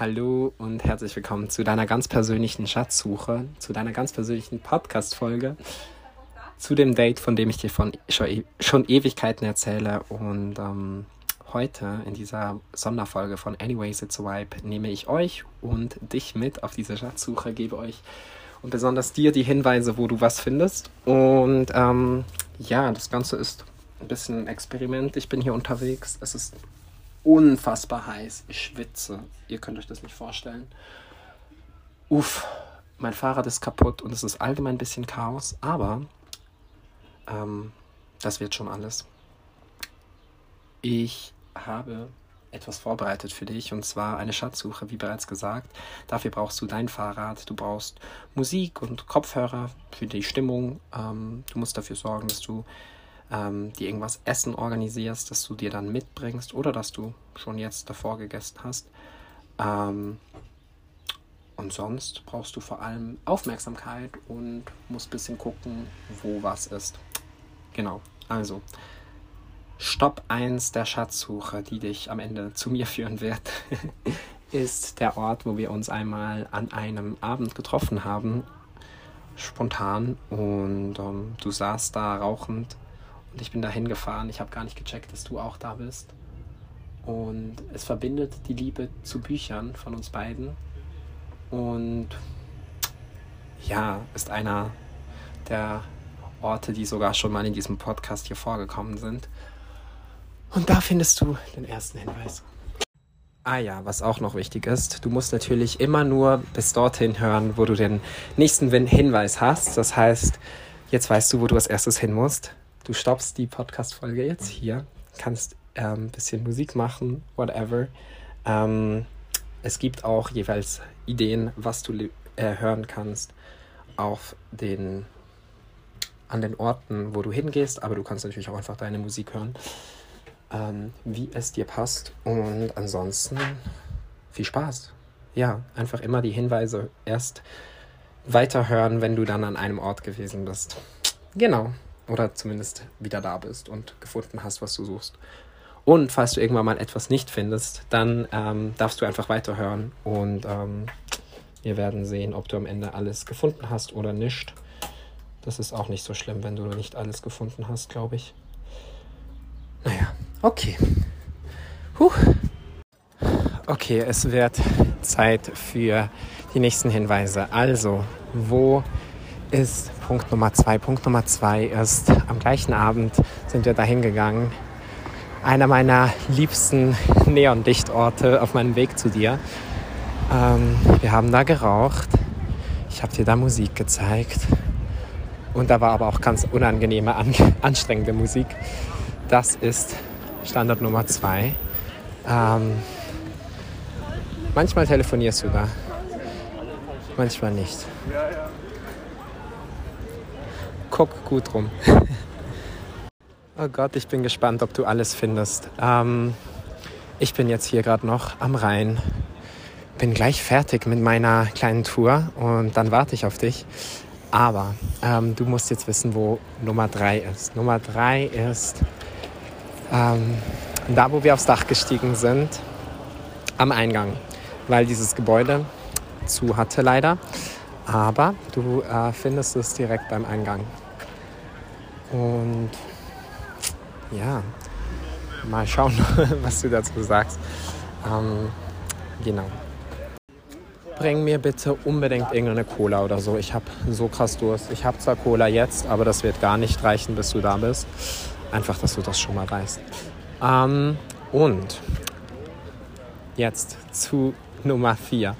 Hallo und herzlich willkommen zu deiner ganz persönlichen Schatzsuche, zu deiner ganz persönlichen Podcast-Folge, zu dem Date, von dem ich dir von schon, schon Ewigkeiten erzähle. Und ähm, heute in dieser Sonderfolge von Anyways It's a Vibe nehme ich euch und dich mit auf diese Schatzsuche, gebe euch und besonders dir die Hinweise, wo du was findest. Und ähm, ja, das Ganze ist ein bisschen ein Experiment. Ich bin hier unterwegs. Es ist unfassbar heiß. Ich schwitze. Ihr könnt euch das nicht vorstellen. Uff, mein Fahrrad ist kaputt und es ist allgemein ein bisschen Chaos, aber ähm, das wird schon alles. Ich habe etwas vorbereitet für dich und zwar eine Schatzsuche, wie bereits gesagt. Dafür brauchst du dein Fahrrad, du brauchst Musik und Kopfhörer für die Stimmung. Ähm, du musst dafür sorgen, dass du ähm, dir irgendwas Essen organisierst, das du dir dann mitbringst oder dass du schon jetzt davor gegessen hast. Ähm, und sonst brauchst du vor allem Aufmerksamkeit und musst ein bisschen gucken, wo was ist. Genau, also Stopp 1 der Schatzsuche, die dich am Ende zu mir führen wird, ist der Ort, wo wir uns einmal an einem Abend getroffen haben, spontan. Und ähm, du saßt da rauchend und ich bin da hingefahren. Ich habe gar nicht gecheckt, dass du auch da bist. Und es verbindet die Liebe zu Büchern von uns beiden. Und ja, ist einer der Orte, die sogar schon mal in diesem Podcast hier vorgekommen sind. Und da findest du den ersten Hinweis. Ah ja, was auch noch wichtig ist, du musst natürlich immer nur bis dorthin hören, wo du den nächsten Hinweis hast. Das heißt, jetzt weißt du, wo du als erstes hin musst. Du stoppst die Podcast-Folge jetzt hier, kannst ein ähm, bisschen Musik machen, whatever. Ähm, es gibt auch jeweils Ideen, was du äh, hören kannst auf den, an den Orten, wo du hingehst, aber du kannst natürlich auch einfach deine Musik hören ähm, wie es dir passt. Und ansonsten viel Spaß. Ja, einfach immer die Hinweise erst weiterhören, wenn du dann an einem Ort gewesen bist. Genau. Oder zumindest wieder da bist und gefunden hast, was du suchst. Und falls du irgendwann mal etwas nicht findest, dann ähm, darfst du einfach weiterhören und ähm, wir werden sehen, ob du am Ende alles gefunden hast oder nicht. Das ist auch nicht so schlimm, wenn du nicht alles gefunden hast, glaube ich. Naja, okay. Huh. Okay, es wird Zeit für die nächsten Hinweise. Also, wo ist Punkt Nummer zwei? Punkt Nummer zwei ist, am gleichen Abend sind wir dahin gegangen. Einer meiner liebsten Neondichtorte auf meinem Weg zu dir. Ähm, wir haben da geraucht. Ich habe dir da Musik gezeigt. Und da war aber auch ganz unangenehme, an, anstrengende Musik. Das ist Standard Nummer zwei. Ähm, manchmal telefonierst du da, manchmal nicht. Guck gut rum. oh Gott, ich bin gespannt, ob du alles findest. Ähm, ich bin jetzt hier gerade noch am Rhein. Bin gleich fertig mit meiner kleinen Tour und dann warte ich auf dich. Aber ähm, du musst jetzt wissen, wo Nummer drei ist. Nummer drei ist ähm, da, wo wir aufs Dach gestiegen sind, am Eingang, weil dieses Gebäude zu hatte leider. Aber du äh, findest es direkt beim Eingang. Und ja, mal schauen, was du dazu sagst. Ähm, genau. Bring mir bitte unbedingt irgendeine Cola oder so. Ich habe so krass Durst. Ich habe zwar Cola jetzt, aber das wird gar nicht reichen, bis du da bist. Einfach, dass du das schon mal weißt. Ähm, und jetzt zu Nummer 4.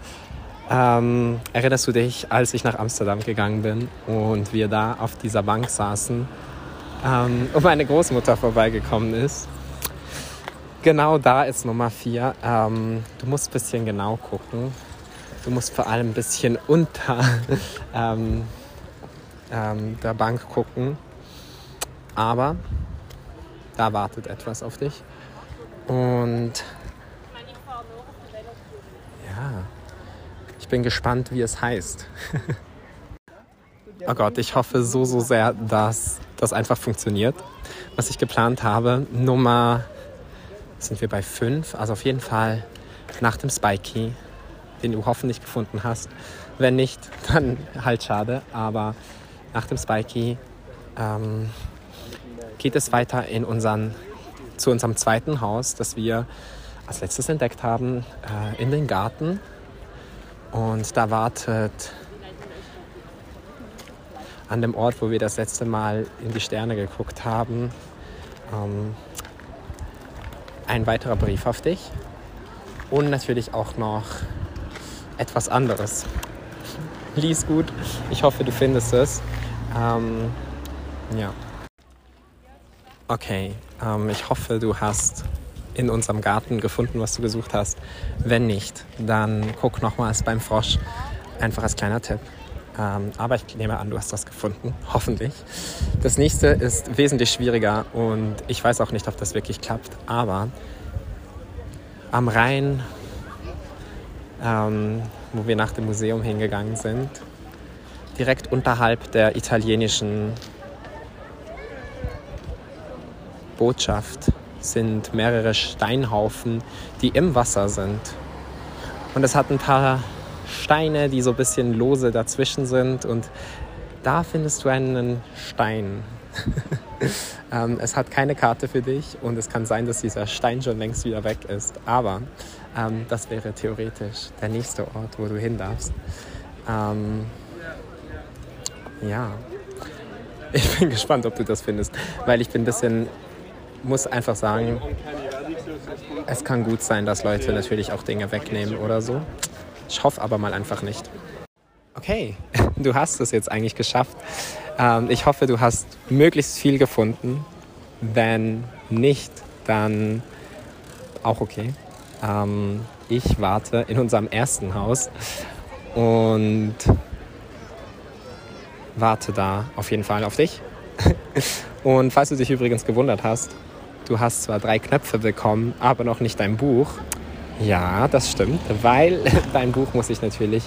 Ähm, erinnerst du dich, als ich nach Amsterdam gegangen bin und wir da auf dieser Bank saßen ähm, und meine Großmutter vorbeigekommen ist? Genau da ist Nummer 4. Ähm, du musst ein bisschen genau gucken. Du musst vor allem ein bisschen unter ähm, ähm, der Bank gucken. Aber da wartet etwas auf dich. Und ja, ich bin gespannt, wie es heißt. oh Gott, ich hoffe so, so sehr, dass das einfach funktioniert. Was ich geplant habe, Nummer, sind wir bei 5, also auf jeden Fall nach dem Spikey den du hoffentlich gefunden hast. Wenn nicht, dann halt schade. Aber nach dem Spikey ähm, geht es weiter in unseren, zu unserem zweiten Haus, das wir als letztes entdeckt haben, äh, in den Garten. Und da wartet an dem Ort, wo wir das letzte Mal in die Sterne geguckt haben, ähm, ein weiterer Brief auf dich und natürlich auch noch etwas anderes. Lies gut, ich hoffe, du findest es. Ähm, ja. Okay, ähm, ich hoffe, du hast in unserem Garten gefunden, was du gesucht hast. Wenn nicht, dann guck nochmals beim Frosch. Einfach als kleiner Tipp. Ähm, aber ich nehme an, du hast das gefunden, hoffentlich. Das nächste ist wesentlich schwieriger und ich weiß auch nicht, ob das wirklich klappt. Aber am Rhein, ähm, wo wir nach dem Museum hingegangen sind, direkt unterhalb der italienischen Botschaft sind mehrere Steinhaufen, die im Wasser sind. Und es hat ein paar Steine, die so ein bisschen lose dazwischen sind. Und da findest du einen Stein. ähm, es hat keine Karte für dich und es kann sein, dass dieser Stein schon längst wieder weg ist. Aber ähm, das wäre theoretisch der nächste Ort, wo du hin darfst. Ähm, ja, ich bin gespannt, ob du das findest, weil ich bin ein bisschen muss einfach sagen, es kann gut sein, dass Leute natürlich auch Dinge wegnehmen oder so. Ich hoffe aber mal einfach nicht. Okay, du hast es jetzt eigentlich geschafft. Ähm, ich hoffe, du hast möglichst viel gefunden. Wenn nicht, dann auch okay. Ähm, ich warte in unserem ersten Haus und warte da auf jeden Fall auf dich. Und falls du dich übrigens gewundert hast, du hast zwar drei Knöpfe bekommen, aber noch nicht dein Buch. Ja, das stimmt, weil dein Buch muss ich natürlich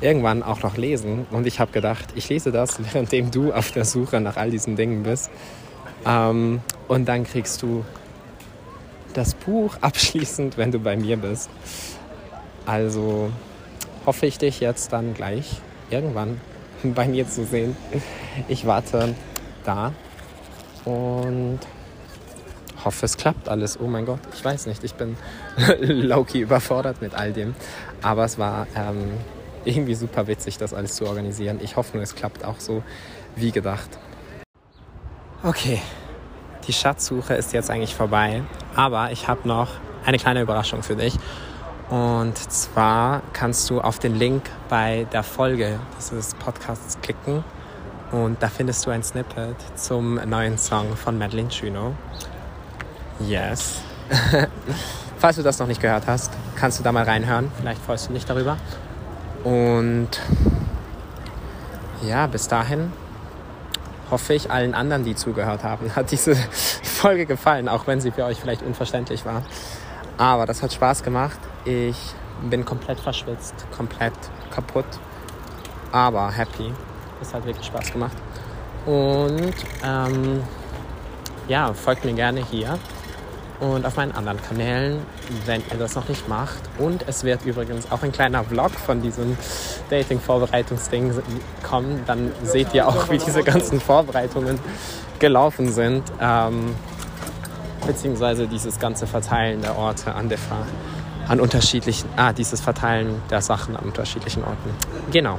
irgendwann auch noch lesen. Und ich habe gedacht, ich lese das, währenddem du auf der Suche nach all diesen Dingen bist. Ähm, und dann kriegst du das Buch abschließend, wenn du bei mir bist. Also hoffe ich dich jetzt dann gleich irgendwann bei mir zu sehen. Ich warte da und hoffe, es klappt alles. Oh mein Gott, ich weiß nicht, ich bin low-key überfordert mit all dem. Aber es war ähm, irgendwie super witzig, das alles zu organisieren. Ich hoffe nur, es klappt auch so wie gedacht. Okay, die Schatzsuche ist jetzt eigentlich vorbei, aber ich habe noch eine kleine Überraschung für dich. Und zwar kannst du auf den Link bei der Folge dieses Podcasts klicken und da findest du ein Snippet zum neuen Song von Madeline Chino. Yes. Falls du das noch nicht gehört hast, kannst du da mal reinhören. Vielleicht freust du dich darüber. Und ja, bis dahin hoffe ich allen anderen, die zugehört haben, hat diese Folge gefallen, auch wenn sie für euch vielleicht unverständlich war. Aber das hat Spaß gemacht. Ich bin komplett verschwitzt, komplett kaputt, aber happy. Es hat wirklich Spaß gemacht. Und ähm, ja, folgt mir gerne hier und auf meinen anderen Kanälen, wenn ihr das noch nicht macht. Und es wird übrigens auch ein kleiner Vlog von diesem Dating-Vorbereitungsding kommen. Dann seht ihr auch, wie diese ganzen Vorbereitungen gelaufen sind. Ähm, beziehungsweise dieses ganze Verteilen der Orte an der Fahr an unterschiedlichen, ah, dieses Verteilen der Sachen an unterschiedlichen Orten. Genau.